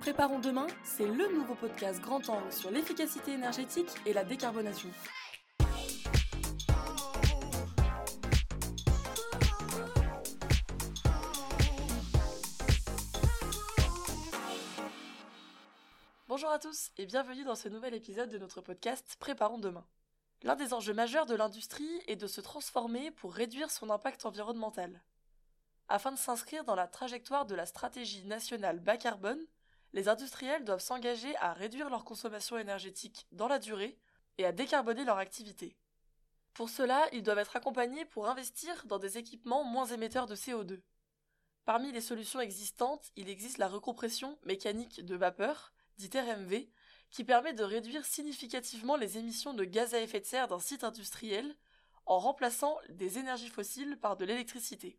Préparons demain, c'est le nouveau podcast grand angle sur l'efficacité énergétique et la décarbonation. Bonjour à tous et bienvenue dans ce nouvel épisode de notre podcast Préparons demain. L'un des enjeux majeurs de l'industrie est de se transformer pour réduire son impact environnemental. Afin de s'inscrire dans la trajectoire de la stratégie nationale bas carbone, les industriels doivent s'engager à réduire leur consommation énergétique dans la durée et à décarboner leur activité. Pour cela, ils doivent être accompagnés pour investir dans des équipements moins émetteurs de CO2. Parmi les solutions existantes, il existe la recompression mécanique de vapeur, dite RMV, qui permet de réduire significativement les émissions de gaz à effet de serre d'un site industriel en remplaçant des énergies fossiles par de l'électricité.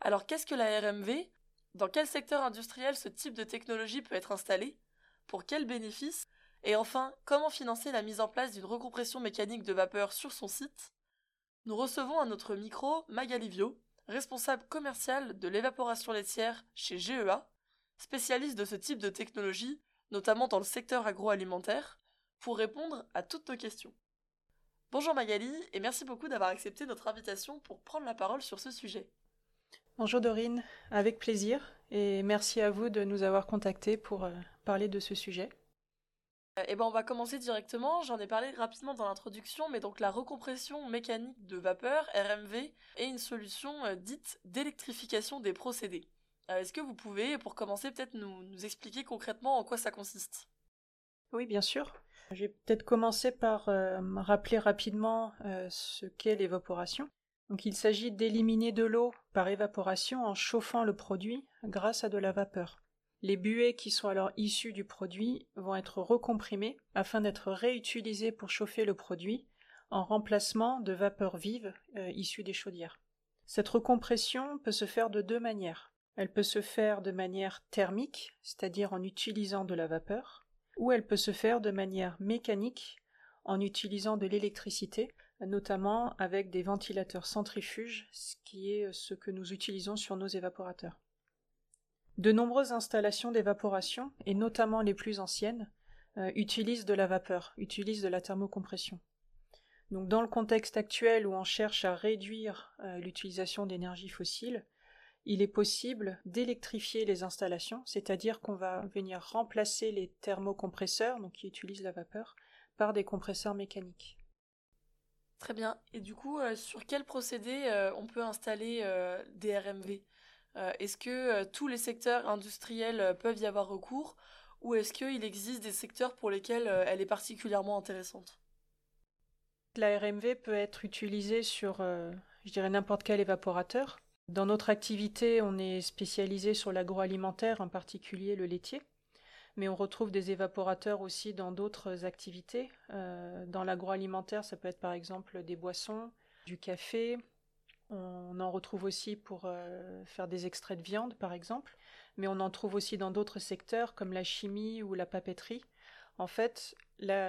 Alors qu'est-ce que la RMV Dans quel secteur industriel ce type de technologie peut être installé? Pour quels bénéfices Et enfin, comment financer la mise en place d'une recompression mécanique de vapeur sur son site? Nous recevons à notre micro Magalivio, responsable commercial de l'évaporation laitière chez GEA, spécialiste de ce type de technologie notamment dans le secteur agroalimentaire, pour répondre à toutes nos questions. Bonjour Magali, et merci beaucoup d'avoir accepté notre invitation pour prendre la parole sur ce sujet. Bonjour Dorine, avec plaisir, et merci à vous de nous avoir contactés pour euh, parler de ce sujet. Eh ben on va commencer directement, j'en ai parlé rapidement dans l'introduction, mais donc la recompression mécanique de vapeur, RMV, est une solution euh, dite d'électrification des procédés. Euh, est-ce que vous pouvez, pour commencer, peut-être nous, expliquer concrètement en quoi ça consiste? Oui, bien sûr. Je vais peut-être commencer par euh, rappeler rapidement euh, ce qu'est l'évaporation. Donc il s'agit d'éliminer de l'eau par évaporation en chauffant le produit grâce à de la vapeur. Les buées qui sont alors issues du produit vont être recomprimées afin d'être réutilisées pour chauffer le produit en remplacement de vapeur vive issue des chaudières. Cette recompression peut se faire de deux manières. Elle peut se faire de manière thermique, c'est-à-dire en utilisant de la vapeur, ou elle peut se faire de manière mécanique, en utilisant de l'électricité, notamment avec des ventilateurs centrifuges, ce qui est ce que nous utilisons sur nos évaporateurs. De nombreuses installations d'évaporation, et notamment les plus anciennes, euh, utilisent de la vapeur, utilisent de la thermocompression. Donc dans le contexte actuel où on cherche à réduire euh, l'utilisation d'énergie fossile, il est possible d'électrifier les installations, c'est-à-dire qu'on va venir remplacer les thermocompresseurs, donc qui utilisent la vapeur, par des compresseurs mécaniques. Très bien. Et du coup, euh, sur quel procédé euh, on peut installer euh, des RMV Est-ce que tous les secteurs industriels peuvent y avoir recours? Ou est-ce qu'il existe des secteurs pour lesquels elle est particulièrement intéressante? La RMV peut être utilisée sur, n'importe quel évaporateur. Dans notre activité, on est spécialisé sur l'agroalimentaire, en particulier le laitier, mais on retrouve des évaporateurs aussi dans d'autres activités. Euh, dans l'agroalimentaire, ça peut être par exemple des boissons, du café. On en retrouve aussi pour euh, faire des extraits de viande, par exemple, mais on en trouve aussi dans d'autres secteurs comme la chimie ou la papeterie. En fait,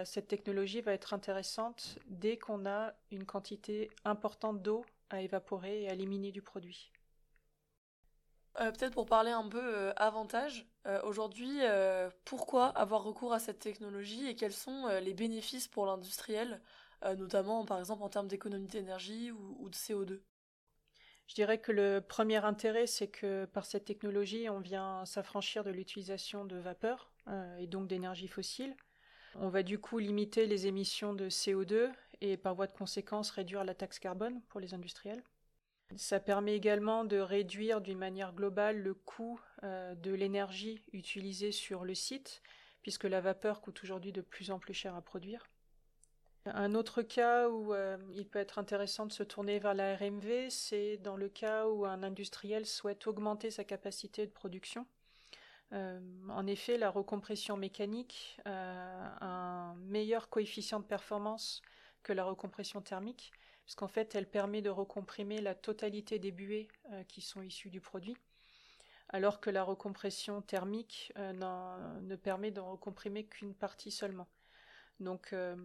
cette technologie va être intéressante dès qu'on a une quantité importante d'eau à évaporer et à éliminer du produit. Euh, peut-être pour parler un peu euh, avantage, euh, aujourd'hui, pourquoi avoir recours à cette technologie et quels sont les bénéfices pour l'industriel, notamment par exemple en termes d'économie d'énergie ou, de CO2 Je dirais que le premier intérêt, c'est que par cette technologie, on vient s'affranchir de l'utilisation de vapeur et donc d'énergie fossile. On va du coup limiter les émissions de CO2 et par voie de conséquence réduire la taxe carbone pour les industriels. Ça permet également de réduire d'une manière globale le coût euh, de l'énergie utilisée sur le site, puisque la vapeur coûte aujourd'hui de plus en plus cher à produire. Un autre cas où euh, il peut être intéressant de se tourner vers la RMV, c'est dans le cas où un industriel souhaite augmenter sa capacité de production. Euh, en effet, la recompression mécanique a un meilleur coefficient de performance que la recompression thermique, puisqu'en fait elle permet de recomprimer la totalité des buées euh, qui sont issues du produit, alors que la recompression thermique euh, ne permet de recomprimer qu'une partie seulement. Donc euh,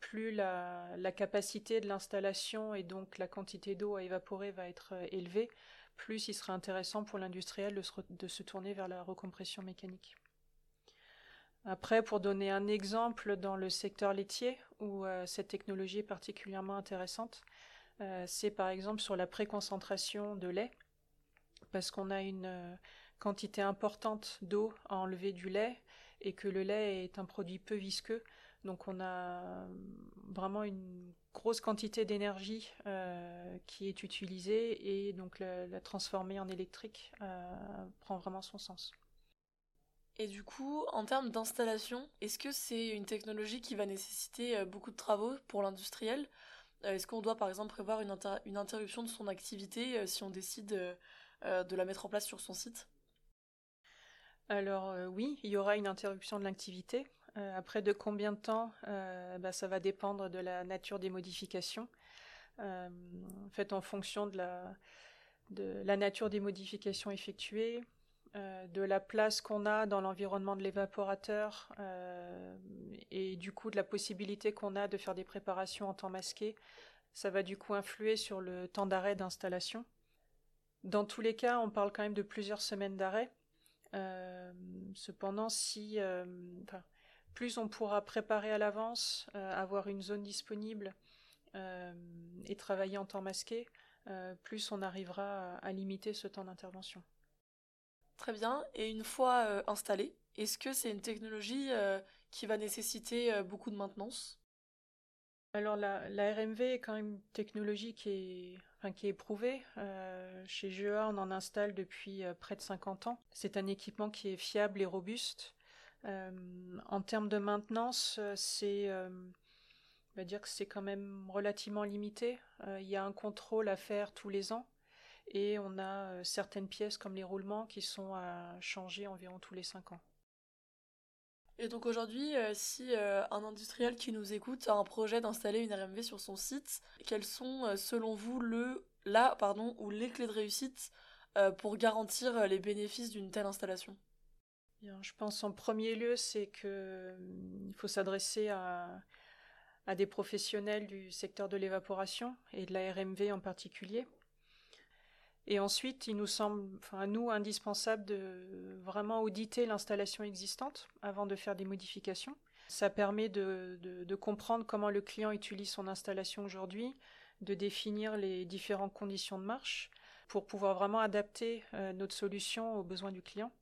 plus la, capacité de l'installation et donc la quantité d'eau à évaporer va être élevée, plus il serait intéressant pour l'industriel de se, tourner vers la recompression mécanique. Après, pour donner un exemple dans le secteur laitier, où euh, cette technologie est particulièrement intéressante, euh, c'est par exemple sur la préconcentration de lait, parce qu'on a une euh, quantité importante d'eau à enlever du lait et que le lait est un produit peu visqueux. Donc on a vraiment une grosse quantité d'énergie qui est utilisée et donc la transformer en électrique prend vraiment son sens. Et du coup, en termes d'installation, est-ce que c'est une technologie qui va nécessiter euh, beaucoup de travaux pour l'industriel? Euh, Est-ce qu'on doit par exemple prévoir une, interruption de son activité euh, si on décide de la mettre en place sur son site? Alors oui, il y aura une interruption de l'activité. après de combien de temps bah, Ça va dépendre de la nature des modifications. en en fonction de la, de la nature des modifications effectuées, euh, de la place qu'on a dans l'environnement de l'évaporateur euh, et du coup de la possibilité qu'on a de faire des préparations en temps masqué, ça va du coup influer sur le temps d'arrêt d'installation. Dans tous les cas, on parle quand même de plusieurs semaines d'arrêt. Euh, cependant, si plus on pourra préparer à l'avance, avoir une zone disponible et travailler en temps masqué, plus on arrivera à limiter ce temps d'intervention. Très bien. Et une fois euh, installée, est-ce que c'est une technologie euh, qui va nécessiter euh, beaucoup de maintenance? Alors la, RMV est quand même une technologie qui est, enfin, qui est éprouvée. chez GEA, on en installe depuis près de 50 ans. C'est un équipement qui est fiable et robuste. en termes de maintenance, c'est on va dire que c'est quand même relativement limité. Il y a un contrôle à faire tous les ans et on a euh, certaines pièces comme les roulements qui sont à changer environ tous les 5 ans. Et donc aujourd'hui, euh, si euh, un industriel qui nous écoute a un projet d'installer une RMV sur son site, quelles sont selon vous le là pardon ou les clés de réussite pour garantir les bénéfices d'une telle installation? Je pense en premier lieu, c'est que il faut s'adresser à, à des professionnels du secteur de l'évaporation et de la RMV en particulier. Et ensuite, il nous semble, enfin, à nous, indispensable de vraiment auditer l'installation existante avant de faire des modifications. Ça permet de, comprendre comment le client utilise son installation aujourd'hui, de définir les différentes conditions de marche pour pouvoir vraiment adapter euh, notre solution aux besoins du client.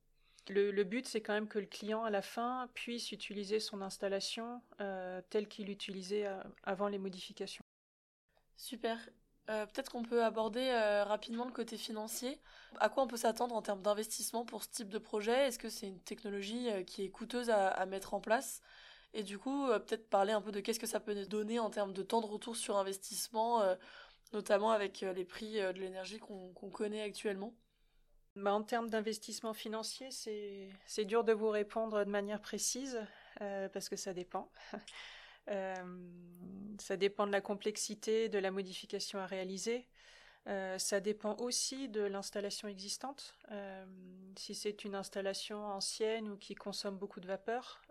Le, le but, c'est quand même que le client, à la fin, puisse utiliser son installation euh, telle qu'il l'utilisait euh, avant les modifications. Super. Euh, peut-être qu'on peut aborder euh, rapidement le côté financier. À quoi on peut s'attendre en termes d'investissement pour ce type de projet? Est-ce que c'est une technologie euh, qui est coûteuse à, mettre en place? Et du coup, peut-être parler un peu de qu'est-ce que ça peut donner en termes de temps de retour sur investissement, notamment avec les prix de l'énergie qu'on connaît actuellement. Bah, en termes d'investissement financier, c'est dur de vous répondre de manière précise parce que ça dépend. Euh, ça dépend de la complexité de la modification à réaliser. Euh, ça dépend aussi de l'installation existante. Euh, si c'est une installation ancienne ou qui consomme beaucoup de vapeur,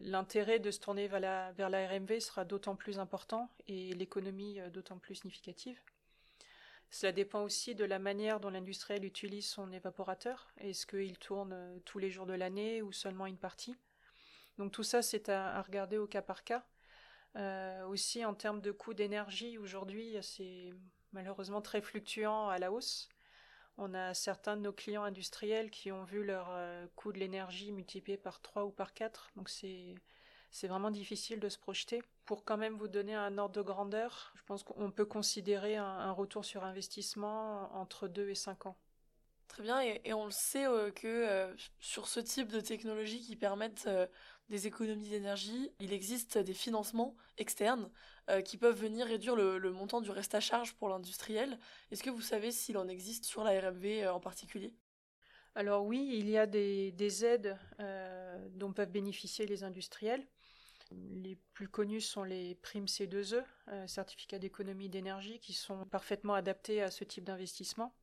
l'intérêt de se tourner vers la, vers la RMV sera d'autant plus important et l'économie d'autant plus significative. Cela dépend aussi de la manière dont l'industriel utilise son évaporateur. Est-ce qu'il tourne tous les jours de l'année ou seulement une partie? Donc tout ça, c'est à, regarder au cas par cas. Euh, aussi en termes de coût d'énergie, aujourd'hui, c'est malheureusement très fluctuant à la hausse. On a certains de nos clients industriels qui ont vu leur euh, coût de l'énergie multiplié par 3 ou par 4. Donc c'est c'est vraiment difficile de se projeter. Pour quand même vous donner un ordre de grandeur, je pense qu'on peut considérer un, retour sur investissement entre 2 et 5 ans. Très bien, et, on le sait euh, que sur ce type de technologies qui permettent des économies d'énergie, il existe des financements externes euh, qui peuvent venir réduire le, montant du reste à charge pour l'industriel. Est-ce que vous savez s'il en existe sur la RMV euh, en particulier? Alors oui, il y a des, aides euh, dont peuvent bénéficier les industriels. Les plus connus sont les primes C2E, certificats d'économie d'énergie, qui sont parfaitement adaptés à ce type d'investissement.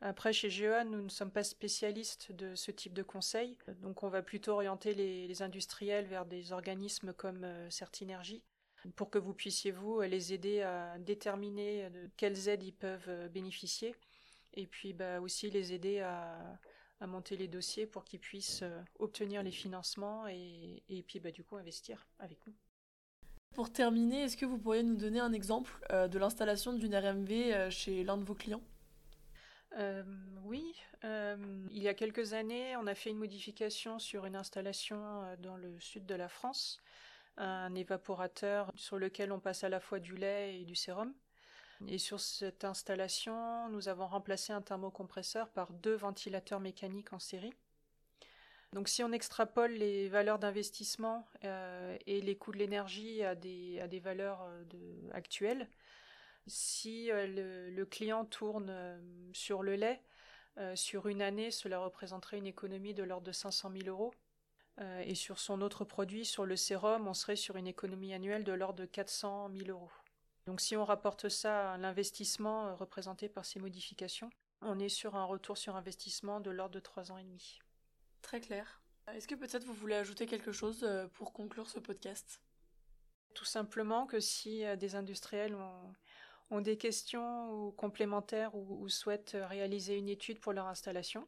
Après, chez GEA, nous ne sommes pas spécialistes de ce type de conseil, donc on va plutôt orienter les, industriels vers des organismes comme euh, Certinergie, pour que vous puissiez vous les aider à déterminer de quelles aides ils peuvent bénéficier et puis bah, aussi les aider à, monter les dossiers pour qu'ils puissent obtenir les financements et, et puis bah, du coup investir avec nous. Pour terminer, est-ce que vous pourriez nous donner un exemple de l'installation d'une RMV chez l'un de vos clients? Euh, oui, euh, il y a quelques années, on a fait une modification sur une installation euh, dans le sud de la France, un évaporateur sur lequel on passe à la fois du lait et du sérum. Et sur cette installation, nous avons remplacé un thermocompresseur par deux ventilateurs mécaniques en série. Donc si on extrapole les valeurs d'investissement et les coûts de l'énergie à des, à des valeurs actuelles, si euh, le, client tourne euh, sur le lait, euh, sur une année, cela représenterait une économie de l'ordre de 500 000 euros. et sur son autre produit, sur le sérum, on serait sur une économie annuelle de l'ordre de 400 000 euros. Donc si on rapporte ça à l'investissement représenté par ces modifications, on est sur un retour sur investissement de l'ordre de 3 ans et demi. Très clair. Est-ce que peut-être vous voulez ajouter quelque chose pour conclure ce podcast? Tout simplement que si des industriels ont ont des questions ou complémentaires ou, souhaitent réaliser une étude pour leur installation,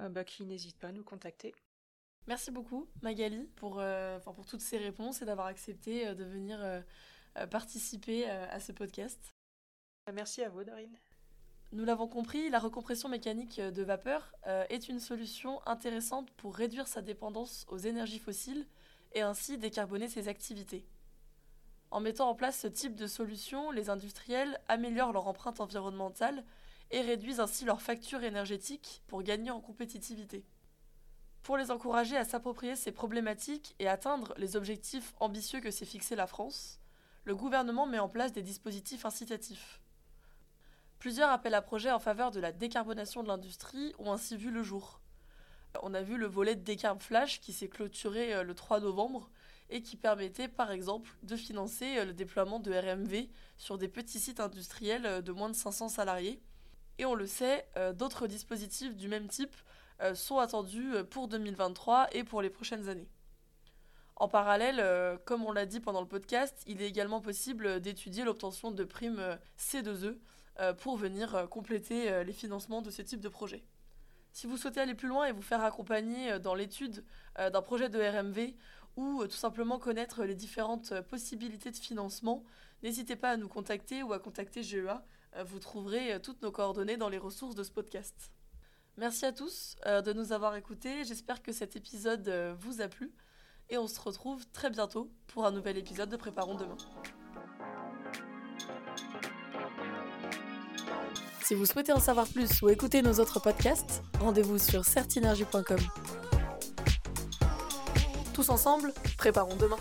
euh, bah, qui n'hésitent pas à nous contacter. Merci beaucoup Magali pour, euh, pour toutes ces réponses et d'avoir accepté euh, de venir participer à ce podcast. Merci à vous Dorine. Nous l'avons compris, la recompression mécanique de vapeur est une solution intéressante pour réduire sa dépendance aux énergies fossiles et ainsi décarboner ses activités. En mettant en place ce type de solution, les industriels améliorent leur empreinte environnementale et réduisent ainsi leur facture énergétique pour gagner en compétitivité. Pour les encourager à s'approprier ces problématiques et atteindre les objectifs ambitieux que s'est fixé la France, le gouvernement met en place des dispositifs incitatifs. Plusieurs appels à projets en faveur de la décarbonation de l'industrie ont ainsi vu le jour. On a vu le volet de Décarb Flash qui s'est clôturé euh, le 3 novembre et qui permettait par exemple de financer euh, le déploiement de RMV sur des petits sites industriels euh, de moins de 500 salariés. Et on le sait, euh, d'autres dispositifs du même type sont attendus pour 2023 et pour les prochaines années. En parallèle, comme on l'a dit pendant le podcast, il est également possible d'étudier l'obtention de primes C2E pour venir compléter les financements de ce type de projet. Si vous souhaitez aller plus loin et vous faire accompagner dans l'étude d'un projet de RMV ou euh, tout simplement connaître les différentes euh, possibilités de financement, n'hésitez pas à nous contacter ou à contacter GEA. Euh, vous trouverez toutes nos coordonnées dans les ressources de ce podcast. Merci à tous de nous avoir écoutés. J'espère que cet épisode vous a plu. Et on se retrouve très bientôt pour un nouvel épisode de Préparons demain. Si vous souhaitez en savoir plus ou écouter nos autres podcasts, rendez-vous sur certinergie.com. Tous ensemble, préparons demain.